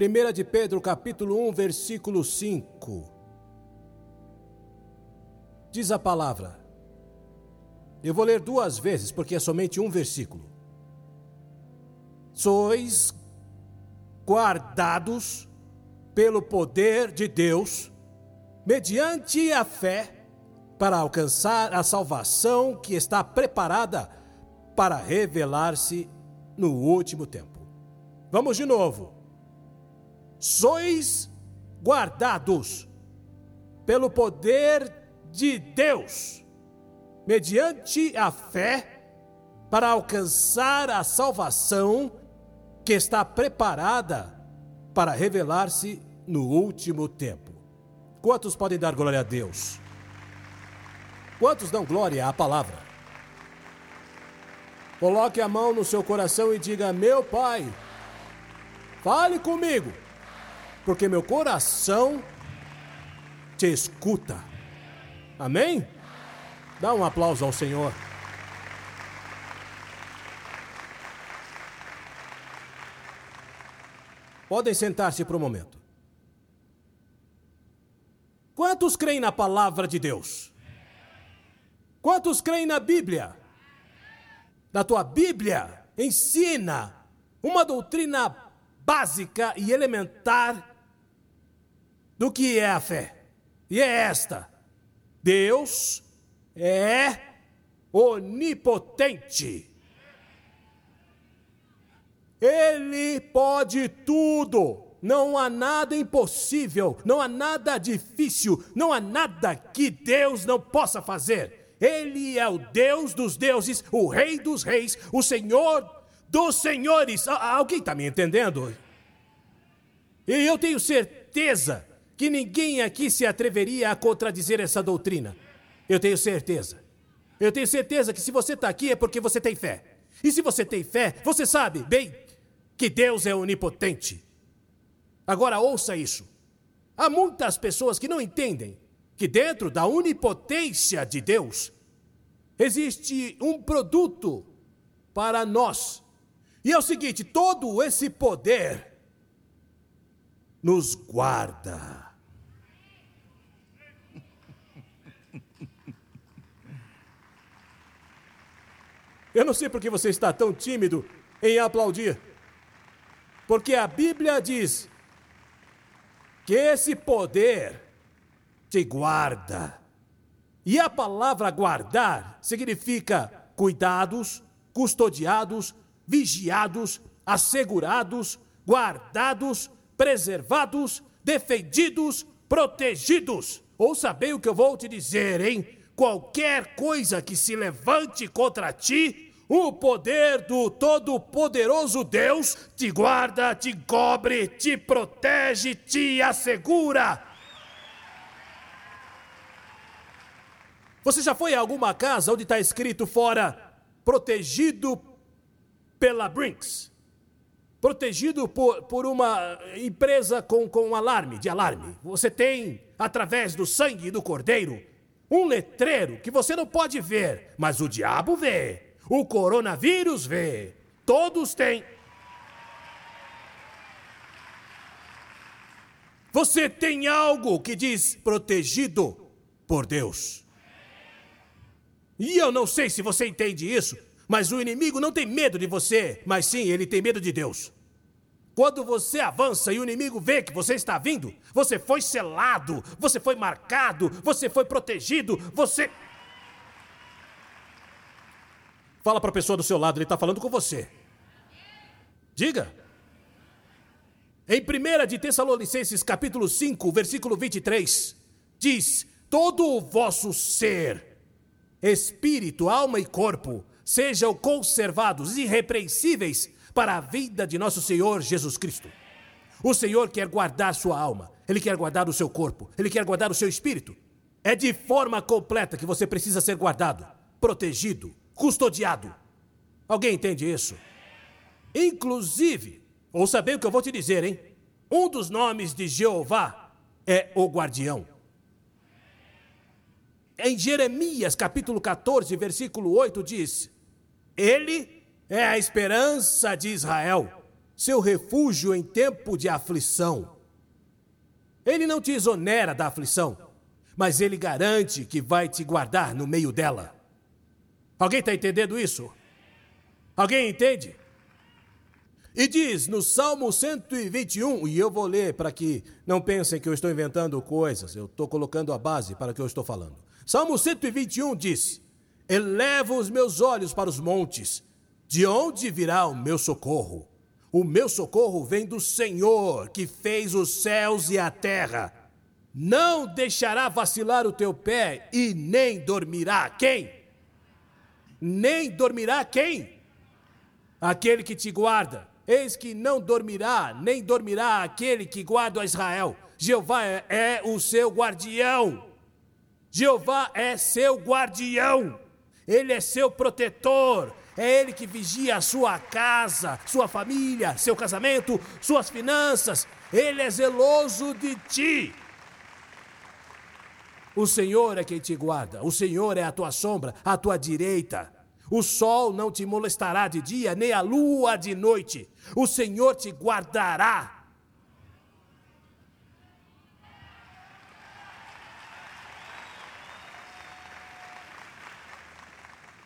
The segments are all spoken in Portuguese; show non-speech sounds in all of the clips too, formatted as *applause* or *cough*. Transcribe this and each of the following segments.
1 de Pedro, capítulo 1, versículo 5. Diz a palavra. Eu vou ler duas vezes, porque é somente um versículo. Sois guardados pelo poder de Deus, mediante a fé, para alcançar a salvação que está preparada para revelar-se no último tempo. Vamos de novo. Sois guardados pelo poder de Deus, mediante a fé, para alcançar a salvação que está preparada para revelar-se no último tempo. Quantos podem dar glória a Deus? Quantos dão glória à palavra? Coloque a mão no seu coração e diga: Meu Pai, fale comigo, porque meu coração te escuta. Amém? Dá um aplauso ao Senhor. Podem sentar-se por um momento. Quantos creem na palavra de Deus? Quantos creem na Bíblia? Na tua Bíblia ensina uma doutrina básica e elementar do que é a fé. E é esta: Deus é onipotente. Ele pode tudo. Não há nada impossível, não há nada difícil, não há nada que Deus não possa fazer. Ele é o Deus dos deuses, o Rei dos reis, o Senhor dos senhores. Alguém está me entendendo? E eu tenho certeza que ninguém aqui se atreveria a contradizer essa doutrina. Eu tenho certeza. Eu tenho certeza que se você está aqui é porque você tem fé. E se você tem fé, você sabe bem que Deus é onipotente. Agora ouça isso. Há muitas pessoas que não entendem que dentro da onipotência de Deus existe um produto para nós. E é o seguinte: todo esse poder nos guarda. Eu não sei por que você está tão tímido em aplaudir. Porque a Bíblia diz que esse poder te guarda. E a palavra guardar significa cuidados, custodiados, vigiados, assegurados, guardados, preservados, defendidos, protegidos. Ouça bem o que eu vou te dizer, hein? Qualquer coisa que se levante contra ti, o poder do Todo-Poderoso Deus te guarda, te cobre, te protege, te assegura. Você já foi a alguma casa onde está escrito fora protegido pela Brinks? Protegido por, por uma empresa com, com alarme, de alarme. Você tem, através do sangue do cordeiro, um letreiro que você não pode ver, mas o diabo vê. O coronavírus vê. Todos têm. Você tem algo que diz protegido por Deus. E eu não sei se você entende isso, mas o inimigo não tem medo de você, mas sim ele tem medo de Deus. Quando você avança e o inimigo vê que você está vindo, você foi selado, você foi marcado, você foi protegido, você. Fala para a pessoa do seu lado, ele está falando com você. Diga. Em 1 de Tessalonicenses, capítulo 5, versículo 23, diz: Todo o vosso ser, espírito, alma e corpo, sejam conservados irrepreensíveis para a vida de nosso Senhor Jesus Cristo. O Senhor quer guardar sua alma, Ele quer guardar o seu corpo, Ele quer guardar o seu espírito. É de forma completa que você precisa ser guardado, protegido, custodiado. Alguém entende isso? Inclusive, ouça bem o que eu vou te dizer, hein? Um dos nomes de Jeová é o guardião. Em Jeremias capítulo 14, versículo 8 diz: Ele é a esperança de Israel, seu refúgio em tempo de aflição. Ele não te exonera da aflição, mas ele garante que vai te guardar no meio dela. Alguém está entendendo isso? Alguém entende? E diz no Salmo 121, e eu vou ler para que não pensem que eu estou inventando coisas, eu estou colocando a base para o que eu estou falando. Salmo 121 diz: Elevo os meus olhos para os montes, de onde virá o meu socorro? O meu socorro vem do Senhor, que fez os céus e a terra. Não deixará vacilar o teu pé e nem dormirá quem? Nem dormirá quem? Aquele que te guarda. Eis que não dormirá, nem dormirá aquele que guarda a Israel. Jeová é, é o seu guardião. Jeová é seu guardião. Ele é seu protetor. É Ele que vigia a sua casa, sua família, seu casamento, suas finanças. Ele é zeloso de ti. O Senhor é quem te guarda, o Senhor é a tua sombra, a tua direita. O sol não te molestará de dia, nem a lua de noite. O Senhor te guardará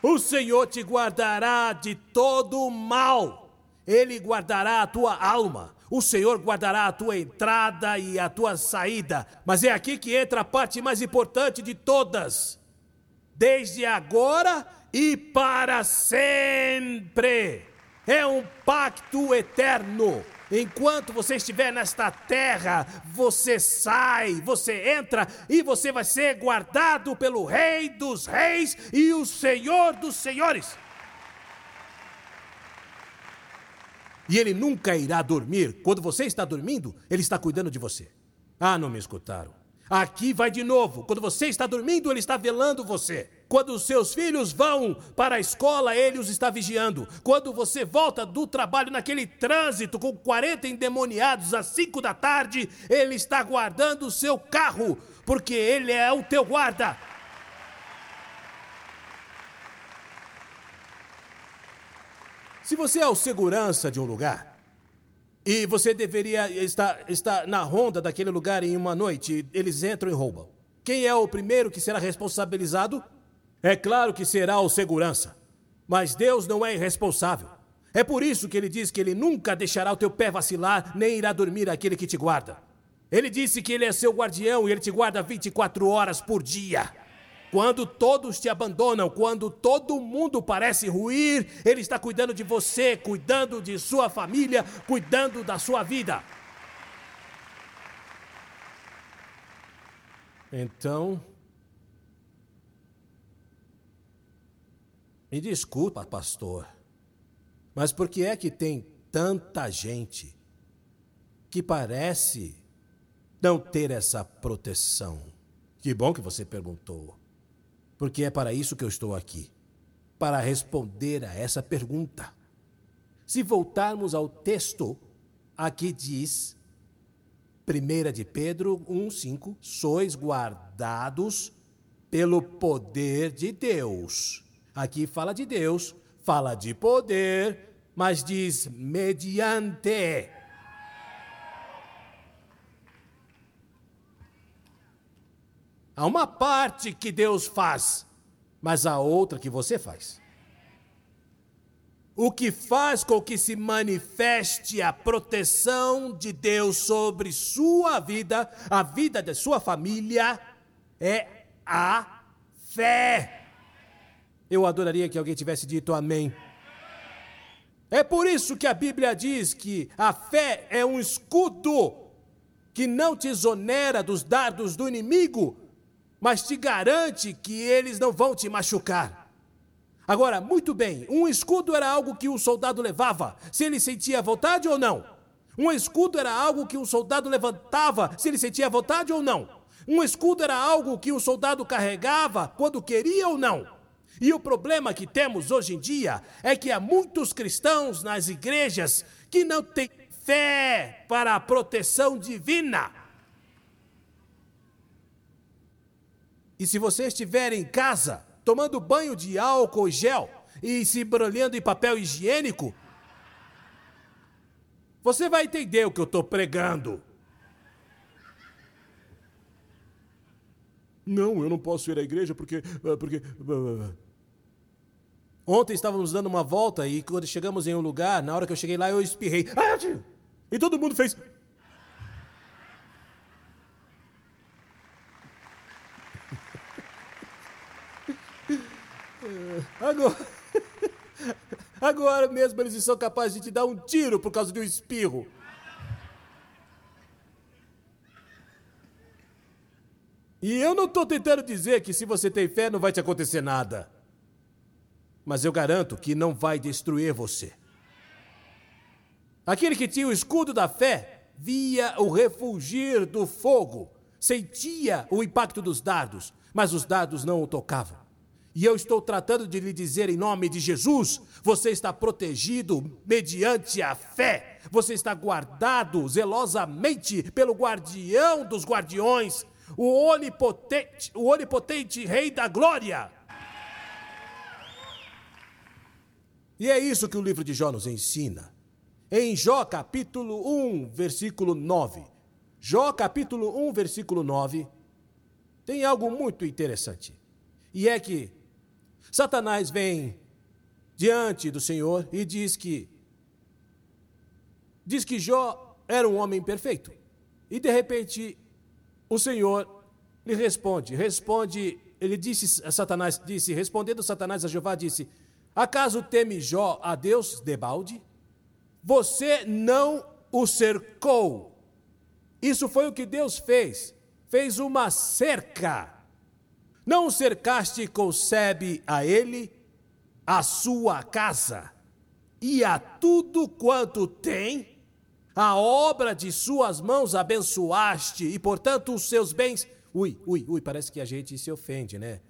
O Senhor te guardará de todo mal. Ele guardará a tua alma. O Senhor guardará a tua entrada e a tua saída. Mas é aqui que entra a parte mais importante de todas. Desde agora e para sempre. É um pacto eterno. Enquanto você estiver nesta terra, você sai, você entra e você vai ser guardado pelo Rei dos Reis e o Senhor dos Senhores. E ele nunca irá dormir. Quando você está dormindo, ele está cuidando de você. Ah, não me escutaram. Aqui vai de novo. Quando você está dormindo, ele está velando você. Quando os seus filhos vão para a escola, ele os está vigiando. Quando você volta do trabalho naquele trânsito com 40 endemoniados às 5 da tarde, ele está guardando o seu carro, porque ele é o teu guarda. Se você é o segurança de um lugar, e você deveria estar, estar na ronda daquele lugar em uma noite. Eles entram e roubam. Quem é o primeiro que será responsabilizado? É claro que será o segurança. Mas Deus não é irresponsável. É por isso que ele diz que ele nunca deixará o teu pé vacilar, nem irá dormir aquele que te guarda. Ele disse que ele é seu guardião e ele te guarda 24 horas por dia. Quando todos te abandonam, quando todo mundo parece ruir, Ele está cuidando de você, cuidando de sua família, cuidando da sua vida. Então, me desculpa, pastor, mas por que é que tem tanta gente que parece não ter essa proteção? Que bom que você perguntou porque é para isso que eu estou aqui para responder a essa pergunta. Se voltarmos ao texto, aqui diz, 1 de Pedro 1,5: sois guardados pelo poder de Deus. Aqui fala de Deus, fala de poder, mas diz mediante. Há uma parte que Deus faz, mas há outra que você faz. O que faz com que se manifeste a proteção de Deus sobre sua vida, a vida de sua família, é a fé. Eu adoraria que alguém tivesse dito amém. É por isso que a Bíblia diz que a fé é um escudo que não te exonera dos dardos do inimigo, mas te garante que eles não vão te machucar. Agora, muito bem, um escudo era algo que o soldado levava, se ele sentia vontade ou não. Um escudo era algo que um soldado levantava, se ele sentia vontade ou não. Um escudo era algo que um soldado carregava quando queria ou não. E o problema que temos hoje em dia é que há muitos cristãos nas igrejas que não têm fé para a proteção divina. E se você estiver em casa, tomando banho de álcool e gel e se embrulhando em papel higiênico, Você vai entender o que eu estou pregando. Não, eu não posso ir à igreja porque. Ah, porque ah, Ontem estávamos dando uma volta e quando chegamos em um lugar, na hora que eu cheguei lá, eu espirrei. E todo mundo fez. *laughs* Agora, *laughs* agora mesmo eles são capazes de te dar um tiro por causa de um espirro. E eu não estou tentando dizer que se você tem fé não vai te acontecer nada. Mas eu garanto que não vai destruir você. Aquele que tinha o escudo da fé via o refugir do fogo, sentia o impacto dos dardos, mas os dardos não o tocavam. E eu estou tratando de lhe dizer em nome de Jesus: você está protegido mediante a fé. Você está guardado zelosamente pelo guardião dos guardiões, o onipotente, o onipotente Rei da Glória. E é isso que o livro de Jó nos ensina. Em Jó capítulo 1, versículo 9. Jó capítulo 1, versículo 9, tem algo muito interessante. E é que Satanás vem diante do Senhor e diz que diz que Jó era um homem perfeito. E de repente o Senhor lhe responde, responde, ele disse, Satanás disse, respondendo Satanás a Jeová, disse: Acaso teme Jó a Deus debalde? Você não o cercou. Isso foi o que Deus fez. Fez uma cerca. Não o cercaste concebe a ele, a sua casa e a tudo quanto tem? A obra de suas mãos abençoaste, e portanto os seus bens. Ui, ui, ui, parece que a gente se ofende, né?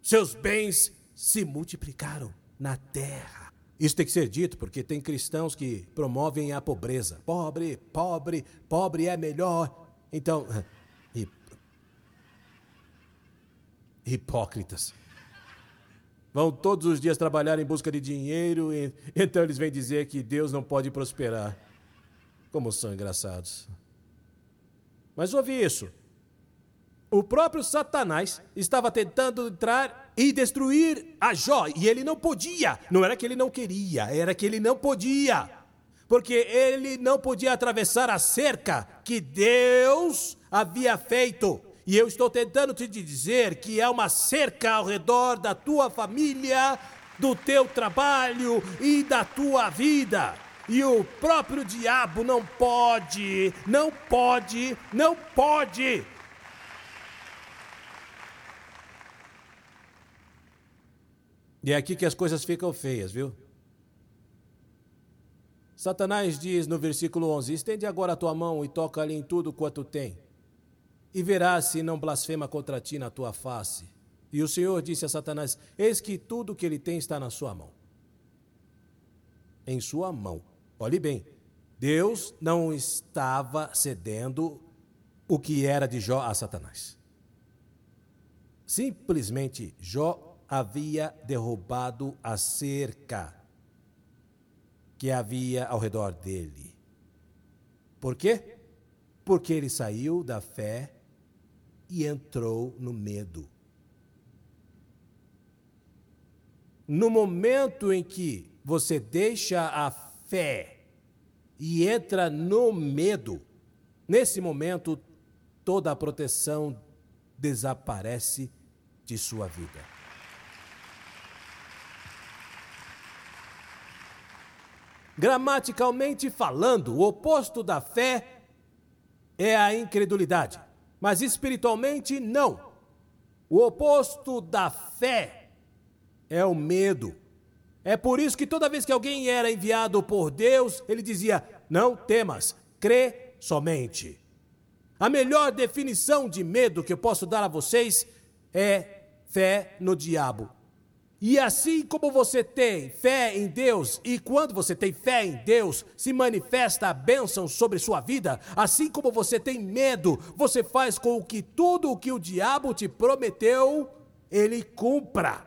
Seus bens se multiplicaram na terra. Isso tem que ser dito porque tem cristãos que promovem a pobreza. Pobre, pobre, pobre é melhor. Então, *laughs* hipócritas. Vão todos os dias trabalhar em busca de dinheiro, e *laughs* então eles vêm dizer que Deus não pode prosperar. Como são engraçados. Mas ouvi isso. O próprio Satanás estava tentando entrar e destruir a Jó, e ele não podia. Não era que ele não queria, era que ele não podia. Porque ele não podia atravessar a cerca que Deus havia feito. E eu estou tentando te dizer que é uma cerca ao redor da tua família, do teu trabalho e da tua vida. E o próprio diabo não pode, não pode, não pode. E é aqui que as coisas ficam feias, viu? Satanás diz no versículo 11: Estende agora a tua mão e toca-lhe em tudo quanto tem e verás se não blasfema contra ti na tua face. E o Senhor disse a Satanás: Eis que tudo que ele tem está na sua mão. Em sua mão. Olhe bem, Deus não estava cedendo o que era de Jó a Satanás. Simplesmente Jó havia derrubado a cerca que havia ao redor dele. Por quê? Porque ele saiu da fé e entrou no medo. No momento em que você deixa a fé e entra no medo, nesse momento toda a proteção desaparece de sua vida. Gramaticalmente falando, o oposto da fé é a incredulidade mas espiritualmente não. O oposto da fé é o medo. É por isso que toda vez que alguém era enviado por Deus, ele dizia: Não temas, crê somente. A melhor definição de medo que eu posso dar a vocês é fé no diabo. E assim como você tem fé em Deus, e quando você tem fé em Deus, se manifesta a bênção sobre sua vida, assim como você tem medo, você faz com que tudo o que o diabo te prometeu, ele cumpra.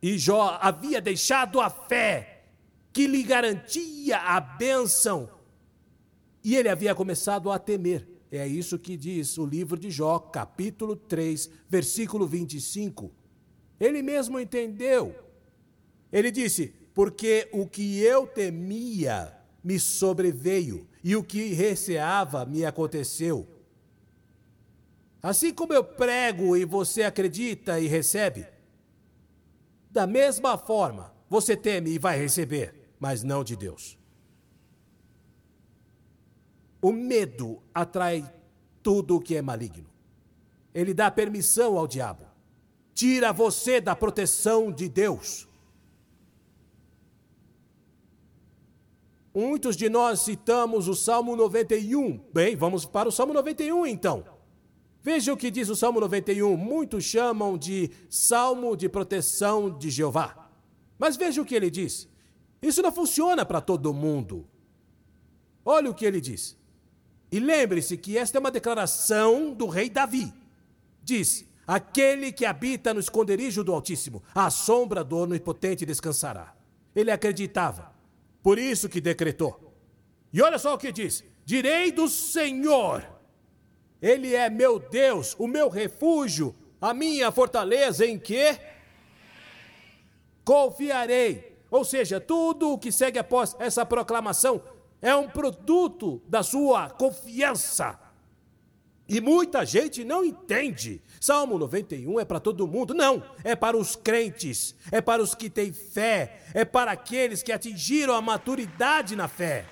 E Jó havia deixado a fé que lhe garantia a bênção. E ele havia começado a temer. É isso que diz o livro de Jó, capítulo 3, versículo 25. Ele mesmo entendeu. Ele disse: Porque o que eu temia me sobreveio, e o que receava me aconteceu. Assim como eu prego e você acredita e recebe, da mesma forma você teme e vai receber, mas não de Deus. O medo atrai tudo o que é maligno. Ele dá permissão ao diabo. Tira você da proteção de Deus. Muitos de nós citamos o Salmo 91. Bem, vamos para o Salmo 91 então. Veja o que diz o Salmo 91. Muitos chamam de Salmo de proteção de Jeová. Mas veja o que ele diz. Isso não funciona para todo mundo. Olha o que ele diz. E lembre-se que esta é uma declaração do rei Davi. Diz: Aquele que habita no esconderijo do Altíssimo, à sombra do Onipotente descansará. Ele acreditava, por isso que decretou. E olha só o que diz: Direi do Senhor ele é meu Deus, o meu refúgio, a minha fortaleza em que confiarei. Ou seja, tudo o que segue após essa proclamação é um produto da sua confiança. E muita gente não entende. Salmo 91 é para todo mundo. Não, é para os crentes, é para os que têm fé, é para aqueles que atingiram a maturidade na fé.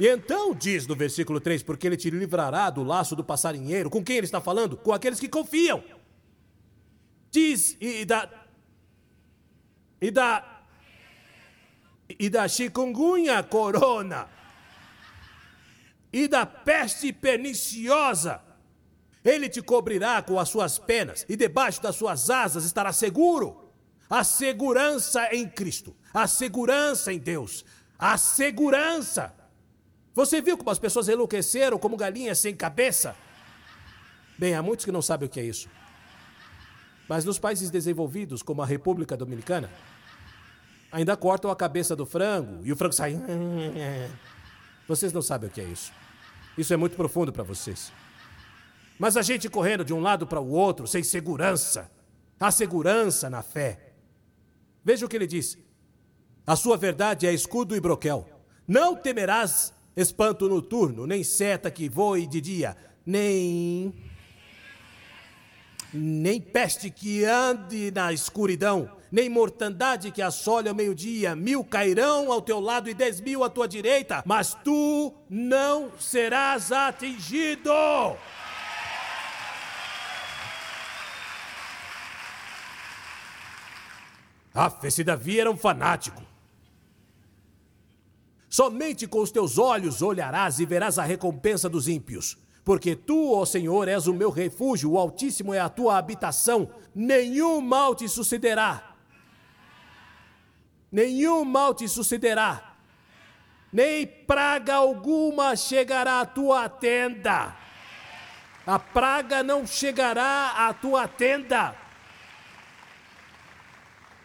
E então diz no versículo 3: Porque ele te livrará do laço do passarinheiro. Com quem ele está falando? Com aqueles que confiam. Diz e da. E da. E da chikungunya corona. E da peste perniciosa. Ele te cobrirá com as suas penas, e debaixo das suas asas estará seguro. A segurança em Cristo, a segurança em Deus, a segurança você viu como as pessoas enlouqueceram como galinhas sem cabeça? Bem, há muitos que não sabem o que é isso. Mas nos países desenvolvidos, como a República Dominicana, ainda cortam a cabeça do frango e o frango sai. *laughs* Vocês não sabem o que é isso. Isso é muito profundo para vocês. Mas a gente correndo de um lado para o outro, sem segurança. Há segurança na fé. Veja o que ele diz. A sua verdade é escudo e broquel. Não temerás espanto noturno, nem seta que voe de dia, nem nem peste que ande na escuridão, nem mortandade que assole ao meio-dia. Mil cairão ao teu lado e dez mil à tua direita, mas tu não serás atingido. Ah, esse Davi era um fanático. Somente com os teus olhos olharás e verás a recompensa dos ímpios. Porque tu, ó Senhor, és o meu refúgio, o Altíssimo é a tua habitação, nenhum mal te sucederá. Nenhum mal te sucederá, nem praga alguma chegará à tua tenda. A praga não chegará à tua tenda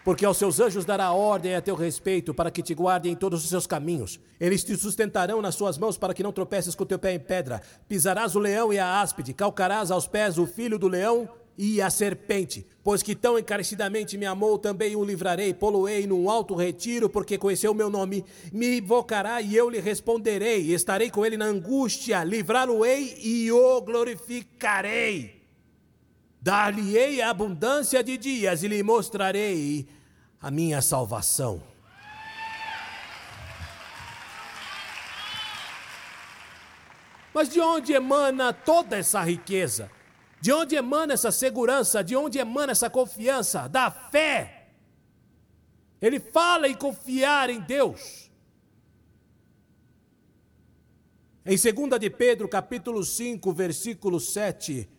porque aos seus anjos dará ordem a teu respeito, para que te guardem em todos os seus caminhos. Eles te sustentarão nas suas mãos, para que não tropeces com teu pé em pedra. Pisarás o leão e a áspide, calcarás aos pés o filho do leão e a serpente. Pois que tão encarecidamente me amou, também o livrarei, poloei num alto retiro, porque conheceu o meu nome. Me invocará e eu lhe responderei. Estarei com ele na angústia, livrá-lo-ei e o glorificarei. Dar-lhe-ei abundância de dias e lhe mostrarei a minha salvação. Mas de onde emana toda essa riqueza? De onde emana essa segurança? De onde emana essa confiança? Da fé. Ele fala em confiar em Deus. Em 2 de Pedro, capítulo 5, versículo 7,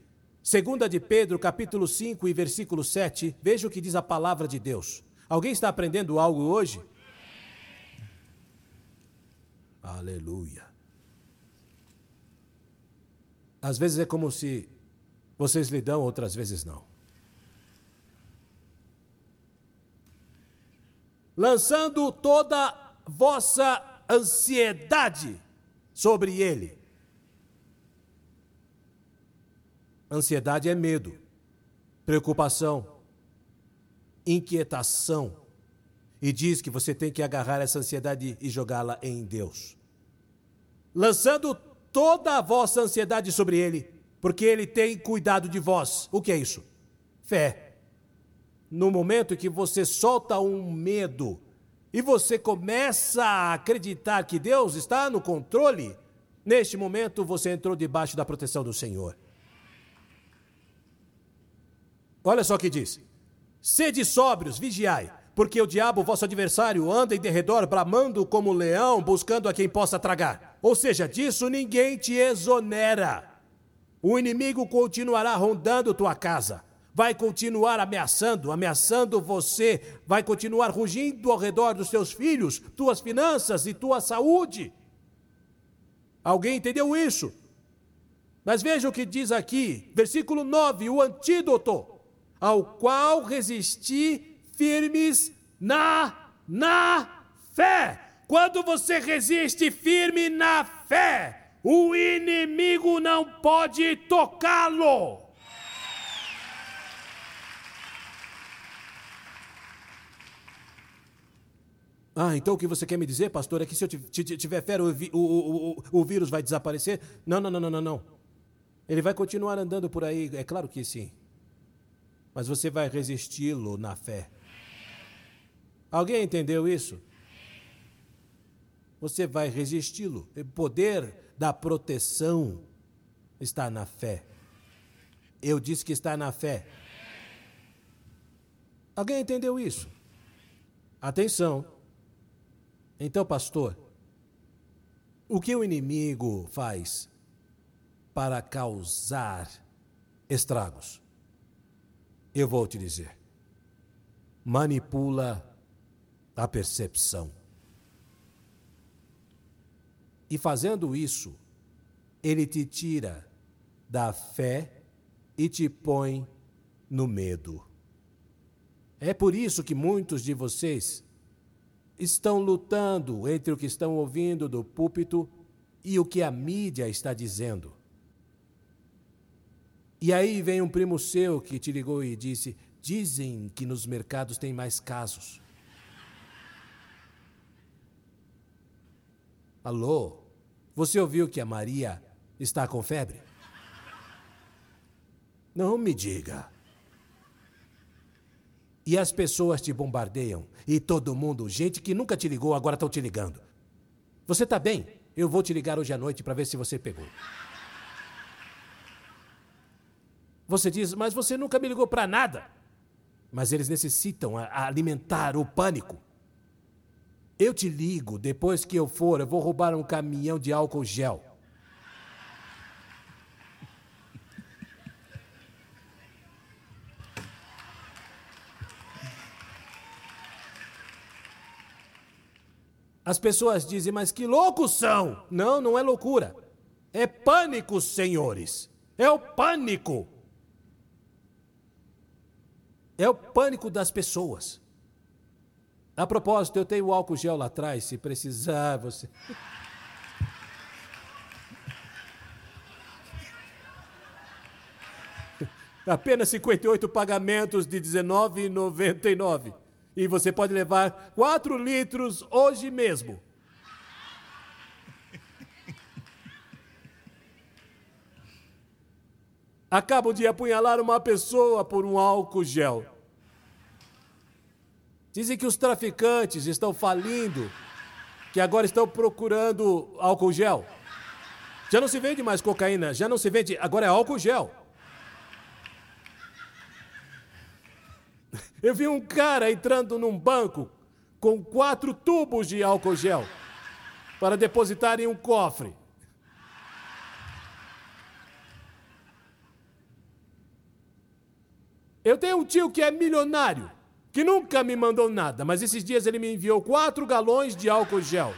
Segunda de Pedro, capítulo 5 e versículo 7, veja o que diz a palavra de Deus. Alguém está aprendendo algo hoje? Aleluia. Às vezes é como se vocês lhe dão, outras vezes não. Lançando toda vossa ansiedade sobre ele. Ansiedade é medo, preocupação, inquietação. E diz que você tem que agarrar essa ansiedade e jogá-la em Deus. Lançando toda a vossa ansiedade sobre ele, porque ele tem cuidado de vós. O que é isso? Fé. No momento que você solta um medo e você começa a acreditar que Deus está no controle, neste momento você entrou debaixo da proteção do Senhor. Olha só o que diz: Sede sóbrios, vigiai, porque o diabo, vosso adversário, anda em derredor, bramando como leão, buscando a quem possa tragar. Ou seja, disso ninguém te exonera. O inimigo continuará rondando tua casa, vai continuar ameaçando, ameaçando você, vai continuar rugindo ao redor dos teus filhos, tuas finanças e tua saúde. Alguém entendeu isso? Mas veja o que diz aqui, versículo 9, o antídoto ao qual resisti firmes na na fé. Quando você resiste firme na fé, o inimigo não pode tocá-lo. Ah, então o que você quer me dizer, pastor, é que se eu tiver fé, o, o, o, o vírus vai desaparecer? Não, não, não, não, não, não. Ele vai continuar andando por aí, é claro que sim mas você vai resisti-lo na fé. Alguém entendeu isso? Você vai resisti-lo. Poder da proteção está na fé. Eu disse que está na fé. Alguém entendeu isso? Atenção. Então, pastor, o que o inimigo faz para causar estragos? Eu vou te dizer. Manipula a percepção. E fazendo isso, ele te tira da fé e te põe no medo. É por isso que muitos de vocês estão lutando entre o que estão ouvindo do púlpito e o que a mídia está dizendo. E aí vem um primo seu que te ligou e disse: Dizem que nos mercados tem mais casos. Alô? Você ouviu que a Maria está com febre? Não me diga. E as pessoas te bombardeiam. E todo mundo, gente que nunca te ligou, agora estão te ligando. Você está bem? Eu vou te ligar hoje à noite para ver se você pegou. Você diz, mas você nunca me ligou para nada. Mas eles necessitam alimentar o pânico. Eu te ligo, depois que eu for, eu vou roubar um caminhão de álcool gel. As pessoas dizem, mas que loucos são! Não, não é loucura. É pânico, senhores. É o pânico. É o pânico das pessoas. A propósito, eu tenho o álcool gel lá atrás, se precisar, você. *laughs* Apenas 58 pagamentos de R$19,99. E você pode levar 4 litros hoje mesmo. *laughs* acabam de apunhalar uma pessoa por um álcool gel. Dizem que os traficantes estão falindo, que agora estão procurando álcool gel. Já não se vende mais cocaína, já não se vende, agora é álcool gel. Eu vi um cara entrando num banco com quatro tubos de álcool gel para depositar em um cofre. Eu tenho um tio que é milionário, que nunca me mandou nada, mas esses dias ele me enviou quatro galões de álcool gel.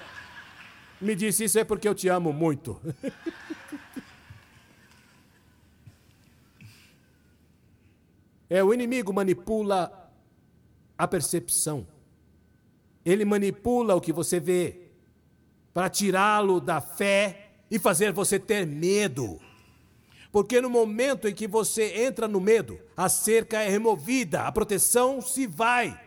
Me disse: Isso é porque eu te amo muito. *laughs* é, o inimigo manipula a percepção. Ele manipula o que você vê para tirá-lo da fé e fazer você ter medo. Porque no momento em que você entra no medo, a cerca é removida, a proteção se vai.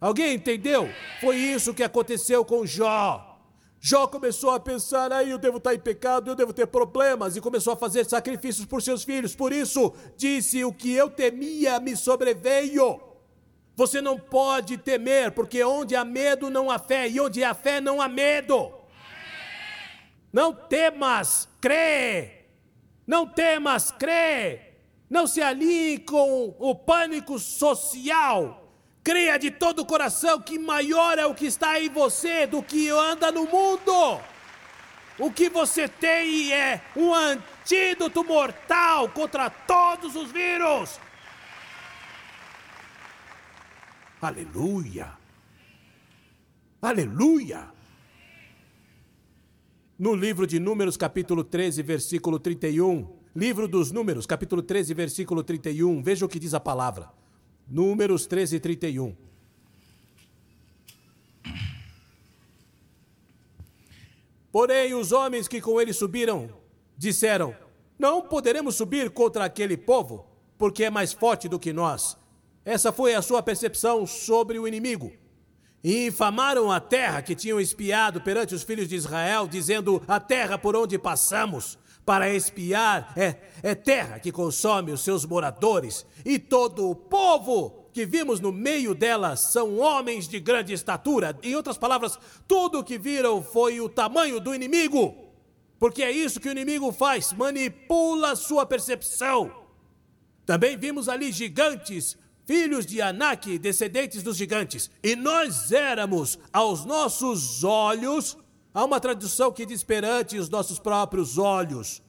Alguém entendeu? Foi isso que aconteceu com Jó. Jó começou a pensar, aí eu devo estar em pecado, eu devo ter problemas, e começou a fazer sacrifícios por seus filhos. Por isso, disse: O que eu temia me sobreveio. Você não pode temer, porque onde há medo não há fé, e onde há fé não há medo. Não temas, crê. Não temas, crê. Não se alinhe com o pânico social Creia de todo o coração que maior é o que está em você do que anda no mundo. O que você tem é um antídoto mortal contra todos os vírus. Aleluia! Aleluia! No livro de Números, capítulo 13, versículo 31. Livro dos Números, capítulo 13, versículo 31. Veja o que diz a palavra. Números 13, 31. Porém, os homens que com ele subiram disseram: Não poderemos subir contra aquele povo, porque é mais forte do que nós. Essa foi a sua percepção sobre o inimigo. E infamaram a terra que tinham espiado perante os filhos de Israel, dizendo: A terra por onde passamos para espiar é, é terra que consome os seus moradores, e todo o povo que vimos no meio dela são homens de grande estatura. Em outras palavras, tudo o que viram foi o tamanho do inimigo, porque é isso que o inimigo faz, manipula sua percepção. Também vimos ali gigantes, filhos de Anak, descendentes dos gigantes, e nós éramos, aos nossos olhos, Há uma tradução que diz perante os nossos próprios olhos.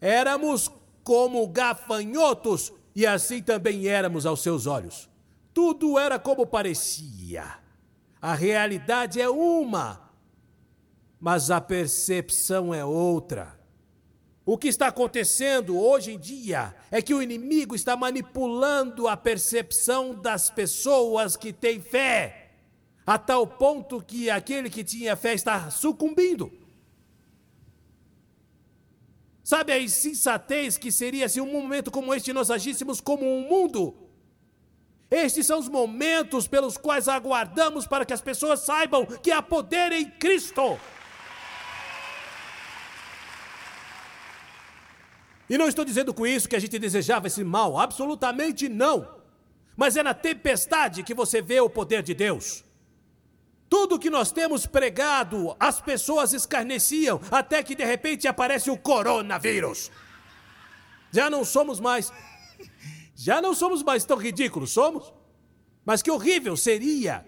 Éramos como gafanhotos e assim também éramos aos seus olhos. Tudo era como parecia. A realidade é uma, mas a percepção é outra. O que está acontecendo hoje em dia é que o inimigo está manipulando a percepção das pessoas que têm fé a tal ponto que aquele que tinha fé está sucumbindo. Sabe a insensatez que seria se um momento como este nós agíssemos como um mundo? Estes são os momentos pelos quais aguardamos para que as pessoas saibam que há poder em Cristo. E não estou dizendo com isso que a gente desejava esse mal, absolutamente não. Mas é na tempestade que você vê o poder de Deus. Tudo que nós temos pregado, as pessoas escarneciam, até que de repente aparece o coronavírus. Já não somos mais. Já não somos mais tão ridículos, somos? Mas que horrível seria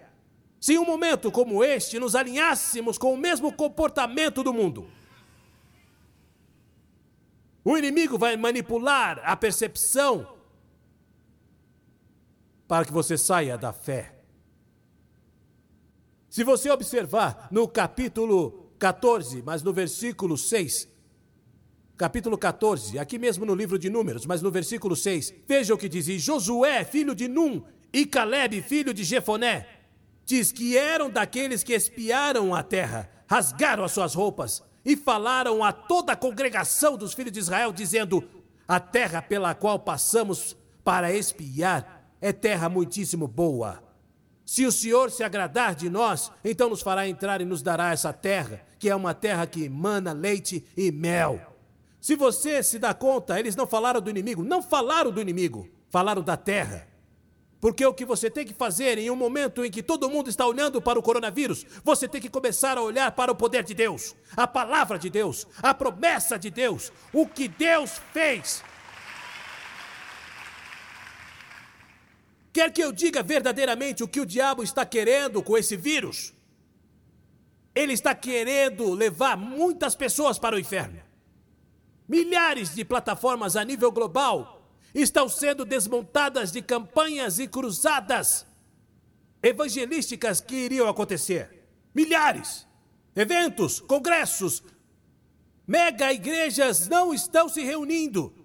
se em um momento como este nos alinhássemos com o mesmo comportamento do mundo. O inimigo vai manipular a percepção para que você saia da fé. Se você observar no capítulo 14, mas no versículo 6, capítulo 14, aqui mesmo no livro de Números, mas no versículo 6, veja o que diz: Josué, filho de Num, e Caleb, filho de Jefoné, diz que eram daqueles que espiaram a terra, rasgaram as suas roupas e falaram a toda a congregação dos filhos de Israel, dizendo: A terra pela qual passamos para espiar é terra muitíssimo boa. Se o Senhor se agradar de nós, então nos fará entrar e nos dará essa terra, que é uma terra que emana leite e mel. Se você se dá conta, eles não falaram do inimigo, não falaram do inimigo, falaram da terra. Porque o que você tem que fazer em um momento em que todo mundo está olhando para o coronavírus, você tem que começar a olhar para o poder de Deus, a palavra de Deus, a promessa de Deus, o que Deus fez. Quer que eu diga verdadeiramente o que o diabo está querendo com esse vírus? Ele está querendo levar muitas pessoas para o inferno. Milhares de plataformas a nível global estão sendo desmontadas de campanhas e cruzadas evangelísticas que iriam acontecer. Milhares. Eventos, congressos, mega igrejas não estão se reunindo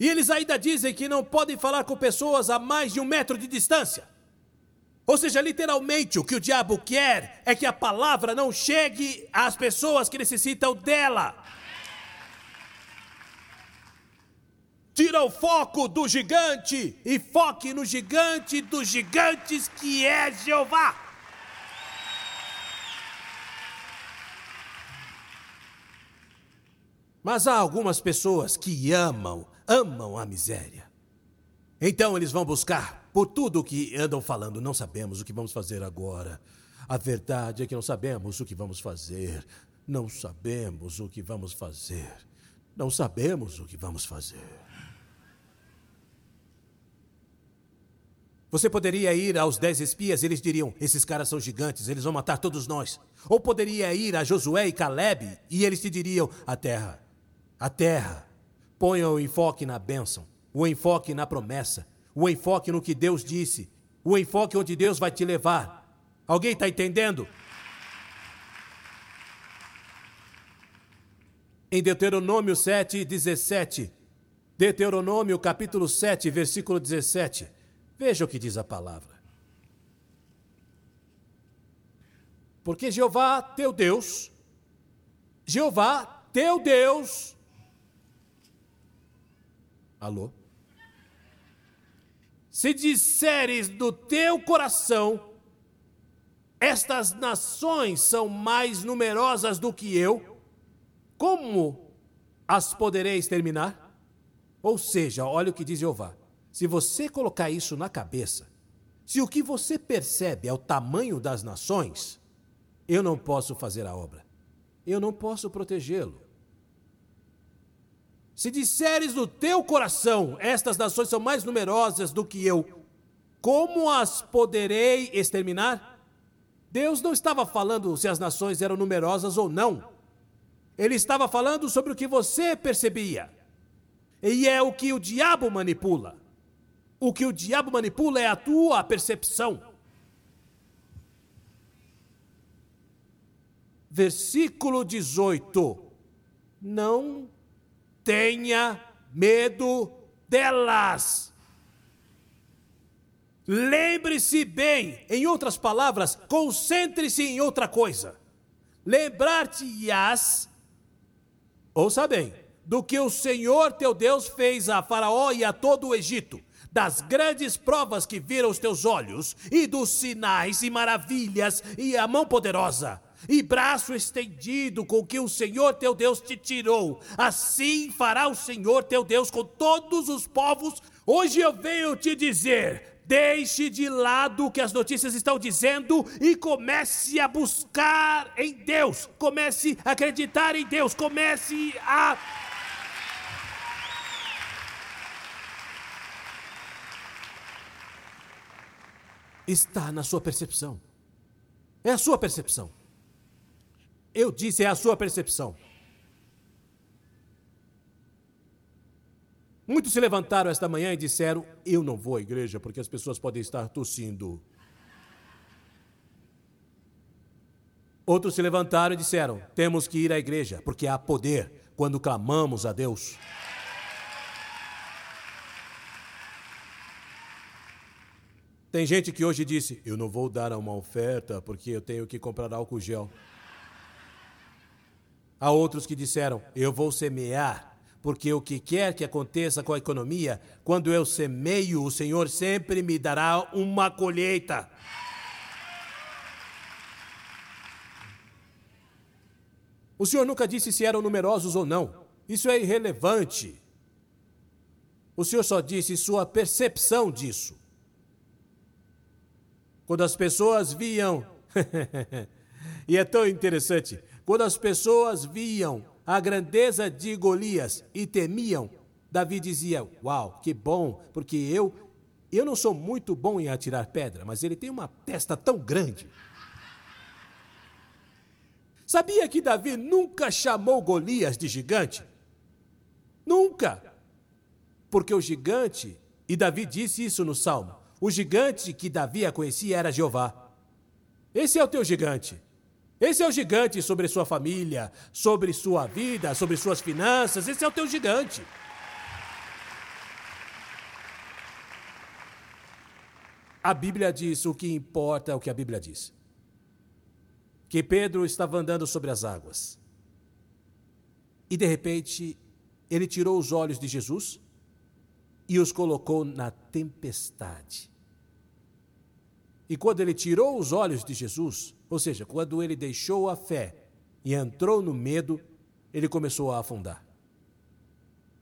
e eles ainda dizem que não podem falar com pessoas a mais de um metro de distância. Ou seja, literalmente, o que o diabo quer é que a palavra não chegue às pessoas que necessitam dela. Tira o foco do gigante e foque no gigante dos gigantes que é Jeová. Mas há algumas pessoas que amam, amam a miséria. Então eles vão buscar por tudo o que andam falando, não sabemos o que vamos fazer agora. A verdade é que não sabemos o que vamos fazer. Não sabemos o que vamos fazer. Não sabemos o que vamos fazer. Você poderia ir aos dez espias e eles diriam: Esses caras são gigantes, eles vão matar todos nós. Ou poderia ir a Josué e Caleb e eles te diriam: A terra, a terra. Ponha o enfoque na bênção, o enfoque na promessa, o enfoque no que Deus disse, o enfoque onde Deus vai te levar. Alguém está entendendo? Em Deuteronômio 7, 17. Deuteronômio capítulo 7, versículo 17. Veja o que diz a palavra. Porque Jeová, teu Deus, Jeová, teu Deus. Alô? Se disseres do teu coração, estas nações são mais numerosas do que eu, como as poderei exterminar? Ou seja, olha o que diz Jeová: se você colocar isso na cabeça, se o que você percebe é o tamanho das nações, eu não posso fazer a obra, eu não posso protegê-lo. Se disseres no teu coração, estas nações são mais numerosas do que eu, como as poderei exterminar? Deus não estava falando se as nações eram numerosas ou não. Ele estava falando sobre o que você percebia. E é o que o diabo manipula. O que o diabo manipula é a tua percepção. Versículo 18. Não tenha medo delas. Lembre-se bem, em outras palavras, concentre-se em outra coisa. Lembrar-te-ás, ouça bem, do que o Senhor teu Deus fez a Faraó e a todo o Egito, das grandes provas que viram os teus olhos, e dos sinais e maravilhas e a mão poderosa e braço estendido com que o Senhor teu Deus te tirou. Assim fará o Senhor teu Deus com todos os povos. Hoje eu venho te dizer: deixe de lado o que as notícias estão dizendo e comece a buscar em Deus. Comece a acreditar em Deus. Comece a. Está na sua percepção. É a sua percepção. Eu disse, é a sua percepção. Muitos se levantaram esta manhã e disseram: Eu não vou à igreja porque as pessoas podem estar tossindo. Outros se levantaram e disseram: Temos que ir à igreja porque há poder quando clamamos a Deus. Tem gente que hoje disse: Eu não vou dar uma oferta porque eu tenho que comprar álcool gel. Há outros que disseram: Eu vou semear, porque o que quer que aconteça com a economia, quando eu semeio, o Senhor sempre me dará uma colheita. O Senhor nunca disse se eram numerosos ou não. Isso é irrelevante. O Senhor só disse sua percepção disso. Quando as pessoas viam. *laughs* e é tão interessante. Quando as pessoas viam a grandeza de Golias e temiam, Davi dizia: Uau, que bom, porque eu eu não sou muito bom em atirar pedra, mas ele tem uma testa tão grande. Sabia que Davi nunca chamou Golias de gigante? Nunca! Porque o gigante, e Davi disse isso no salmo, o gigante que Davi conhecia era Jeová. Esse é o teu gigante. Esse é o gigante sobre sua família, sobre sua vida, sobre suas finanças. Esse é o teu gigante. A Bíblia diz o que importa é o que a Bíblia diz. Que Pedro estava andando sobre as águas. E de repente, ele tirou os olhos de Jesus e os colocou na tempestade. E quando ele tirou os olhos de Jesus, ou seja, quando ele deixou a fé e entrou no medo, ele começou a afundar.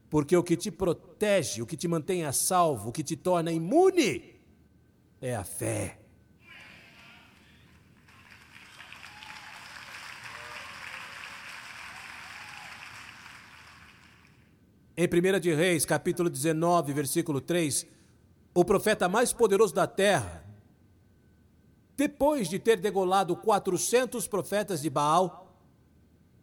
Porque o que te protege, o que te mantém a salvo, o que te torna imune, é a fé. Em 1 de Reis, capítulo 19, versículo 3, o profeta mais poderoso da terra, depois de ter degolado 400 profetas de Baal,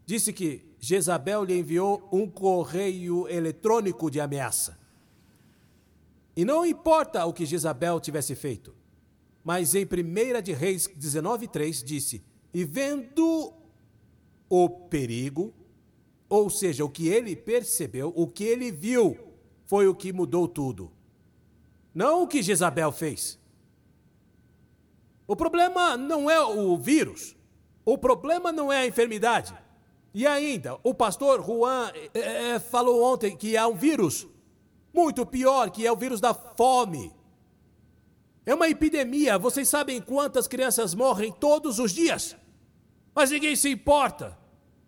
disse que Jezabel lhe enviou um correio eletrônico de ameaça. E não importa o que Jezabel tivesse feito, mas em 1 de Reis 19,3 disse: E vendo o perigo, ou seja, o que ele percebeu, o que ele viu, foi o que mudou tudo. Não o que Jezabel fez. O problema não é o vírus. O problema não é a enfermidade. E ainda, o pastor Juan é, falou ontem que há um vírus muito pior, que é o vírus da fome. É uma epidemia. Vocês sabem quantas crianças morrem todos os dias? Mas ninguém se importa.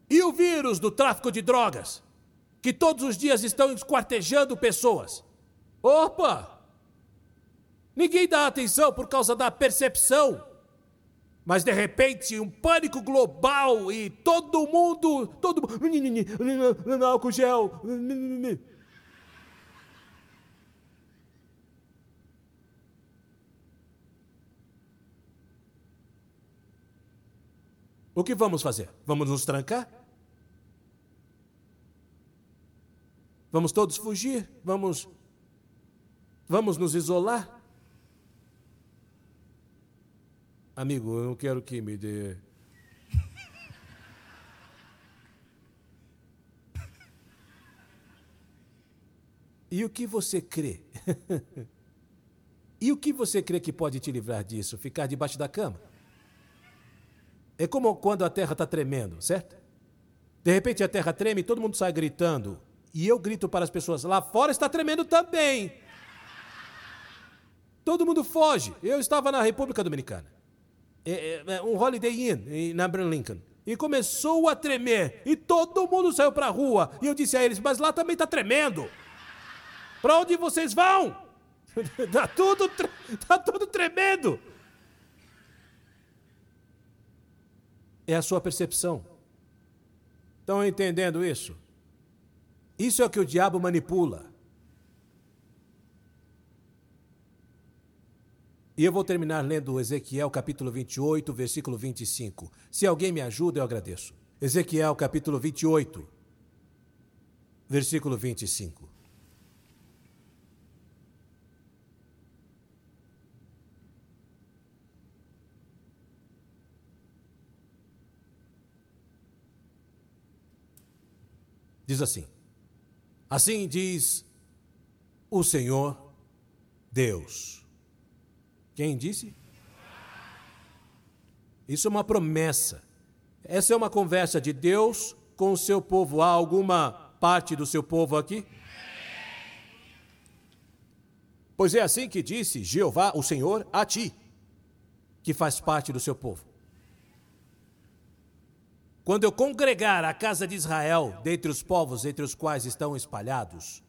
E o vírus do tráfico de drogas, que todos os dias estão esquartejando pessoas. Opa! Ninguém dá atenção por causa da percepção. Mas de repente, um pânico global e todo mundo, todo álcool gel. O que vamos fazer? Vamos nos trancar? Vamos todos fugir? Vamos vamos nos isolar? Amigo, eu não quero que me dê E o que você crê? *laughs* e o que você crê que pode te livrar disso? Ficar debaixo da cama? É como quando a terra está tremendo, certo? De repente a terra treme e todo mundo sai gritando. E eu grito para as pessoas: lá fora está tremendo também. Todo mundo foge. Eu estava na República Dominicana. É, é, é um Holiday Inn, na Abraham Lincoln. E começou a tremer. E todo mundo saiu para a rua. E eu disse a eles: Mas lá também está tremendo. Para onde vocês vão? Está *laughs* tudo, tá tudo tremendo. É a sua percepção. Estão entendendo isso? Isso é o que o diabo manipula. E eu vou terminar lendo Ezequiel capítulo 28, versículo 25. Se alguém me ajuda, eu agradeço. Ezequiel capítulo 28, versículo 25. Diz assim: Assim diz o Senhor Deus. Quem disse? Isso é uma promessa. Essa é uma conversa de Deus com o seu povo. Há alguma parte do seu povo aqui? Pois é assim que disse Jeová, o Senhor, a ti, que faz parte do seu povo. Quando eu congregar a casa de Israel dentre os povos entre os quais estão espalhados,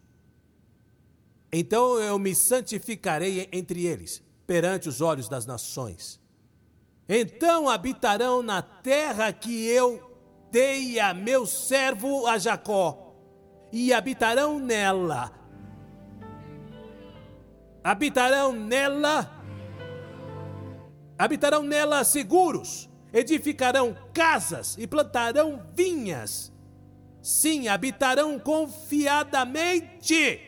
então eu me santificarei entre eles, perante os olhos das nações. Então habitarão na terra que eu dei a meu servo a Jacó, e habitarão nela. Habitarão nela, habitarão nela seguros edificarão casas e plantarão vinhas. Sim, habitarão confiadamente.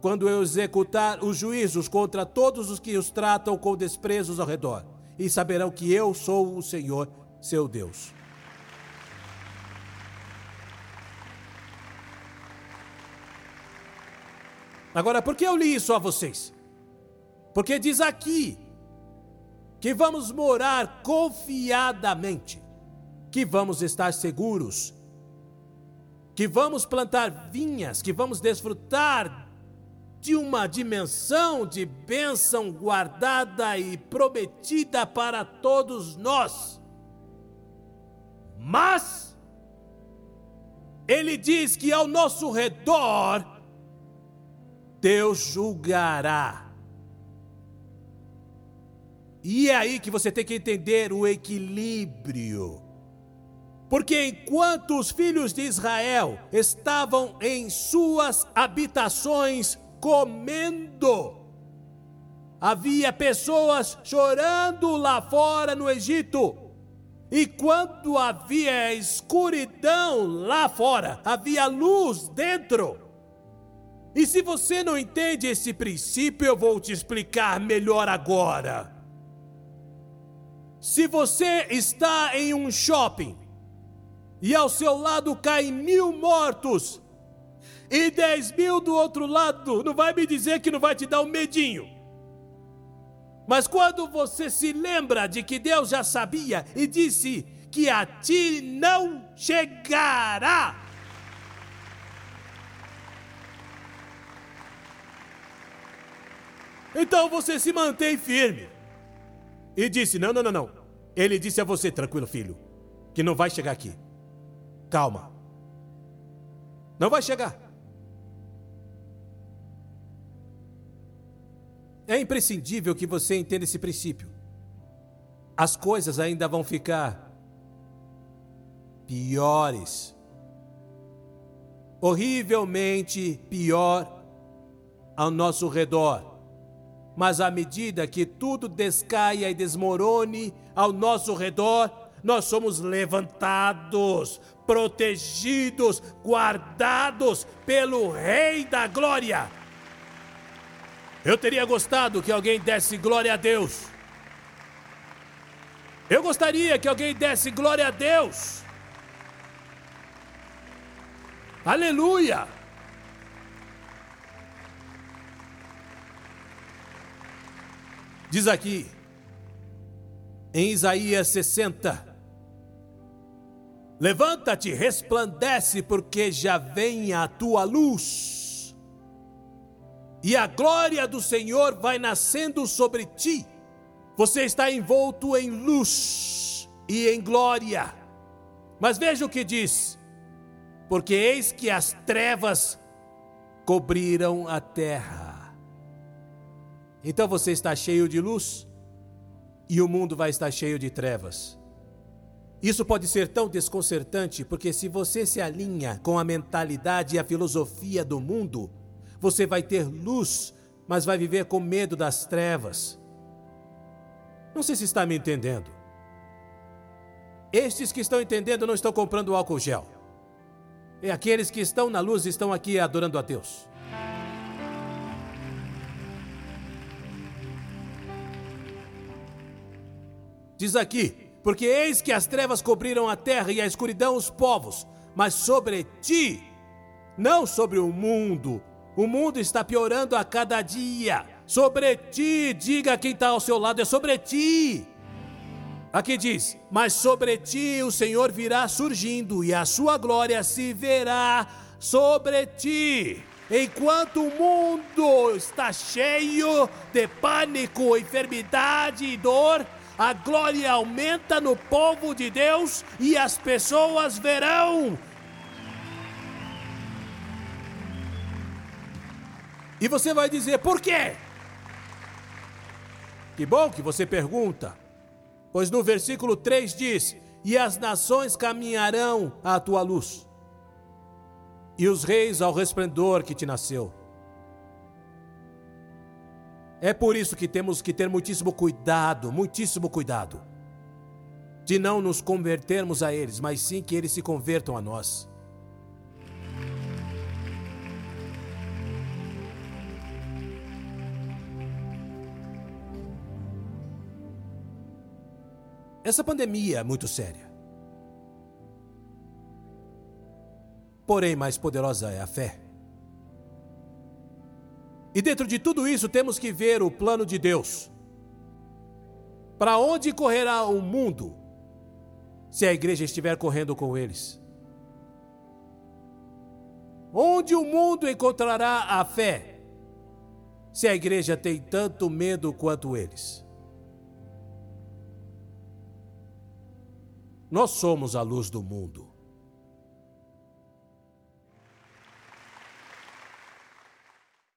Quando eu executar os juízos contra todos os que os tratam com desprezos ao redor, e saberão que eu sou o Senhor, seu Deus. Agora, por que eu li isso a vocês? Porque diz aqui que vamos morar confiadamente, que vamos estar seguros, que vamos plantar vinhas, que vamos desfrutar de uma dimensão de bênção guardada e prometida para todos nós. Mas ele diz que ao nosso redor Deus julgará. E é aí que você tem que entender o equilíbrio. Porque enquanto os filhos de Israel estavam em suas habitações comendo, havia pessoas chorando lá fora no Egito. E quando havia escuridão lá fora, havia luz dentro. E se você não entende esse princípio, eu vou te explicar melhor agora. Se você está em um shopping e ao seu lado caem mil mortos e dez mil do outro lado, não vai me dizer que não vai te dar um medinho. Mas quando você se lembra de que Deus já sabia e disse que a ti não chegará, então você se mantém firme. E disse: Não, não, não, não. Ele disse a você, tranquilo, filho, que não vai chegar aqui. Calma. Não vai chegar. É imprescindível que você entenda esse princípio. As coisas ainda vão ficar piores. Horrivelmente pior ao nosso redor. Mas à medida que tudo descaia e desmorone ao nosso redor, nós somos levantados, protegidos, guardados pelo Rei da Glória. Eu teria gostado que alguém desse glória a Deus. Eu gostaria que alguém desse glória a Deus. Aleluia! Diz aqui, em Isaías 60, Levanta-te, resplandece, porque já vem a tua luz. E a glória do Senhor vai nascendo sobre ti. Você está envolto em luz e em glória. Mas veja o que diz: porque eis que as trevas cobriram a terra. Então você está cheio de luz e o mundo vai estar cheio de trevas. Isso pode ser tão desconcertante porque, se você se alinha com a mentalidade e a filosofia do mundo, você vai ter luz, mas vai viver com medo das trevas. Não sei se está me entendendo. Estes que estão entendendo não estão comprando álcool gel. E aqueles que estão na luz estão aqui adorando a Deus. Diz aqui: porque eis que as trevas cobriram a terra e a escuridão os povos, mas sobre ti, não sobre o mundo. O mundo está piorando a cada dia. Sobre ti, diga quem está ao seu lado, é sobre ti. Aqui diz: Mas sobre ti o Senhor virá surgindo, e a sua glória se verá sobre ti. Enquanto o mundo está cheio de pânico, enfermidade e dor, a glória aumenta no povo de Deus e as pessoas verão. E você vai dizer, por quê? Que bom que você pergunta, pois no versículo 3 diz: E as nações caminharão à tua luz, e os reis ao resplendor que te nasceu. É por isso que temos que ter muitíssimo cuidado, muitíssimo cuidado, de não nos convertermos a eles, mas sim que eles se convertam a nós. Essa pandemia é muito séria. Porém, mais poderosa é a fé. E dentro de tudo isso temos que ver o plano de Deus. Para onde correrá o mundo se a igreja estiver correndo com eles? Onde o mundo encontrará a fé se a igreja tem tanto medo quanto eles? Nós somos a luz do mundo.